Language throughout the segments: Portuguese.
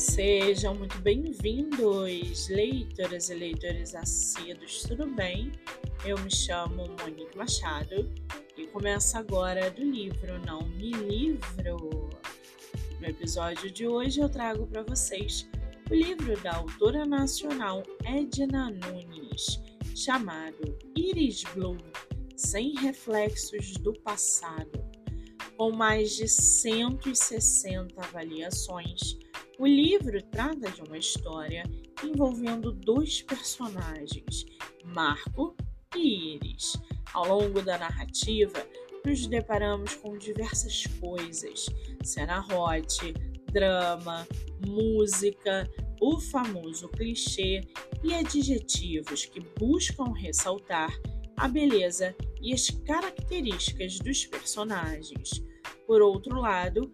Sejam muito bem-vindos, leitoras e leitores assíduos, tudo bem? Eu me chamo Monique Machado e começa agora do livro Não Me Livro. No episódio de hoje eu trago para vocês o livro da autora nacional Edna Nunes, chamado Iris Blue Sem Reflexos do Passado. Com mais de 160 avaliações, o livro trata de uma história envolvendo dois personagens, Marco e Iris. Ao longo da narrativa, nos deparamos com diversas coisas: cena hot, drama, música, o famoso clichê e adjetivos que buscam ressaltar a beleza e as características dos personagens. Por outro lado,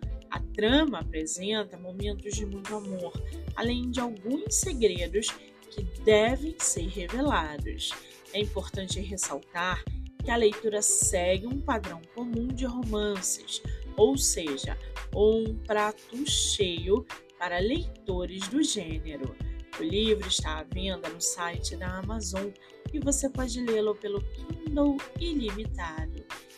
trama apresenta momentos de muito amor, além de alguns segredos que devem ser revelados. É importante ressaltar que a leitura segue um padrão comum de romances, ou seja, um prato cheio para leitores do gênero. O livro está à venda no site da Amazon e você pode lê-lo pelo Kindle Ilimitado.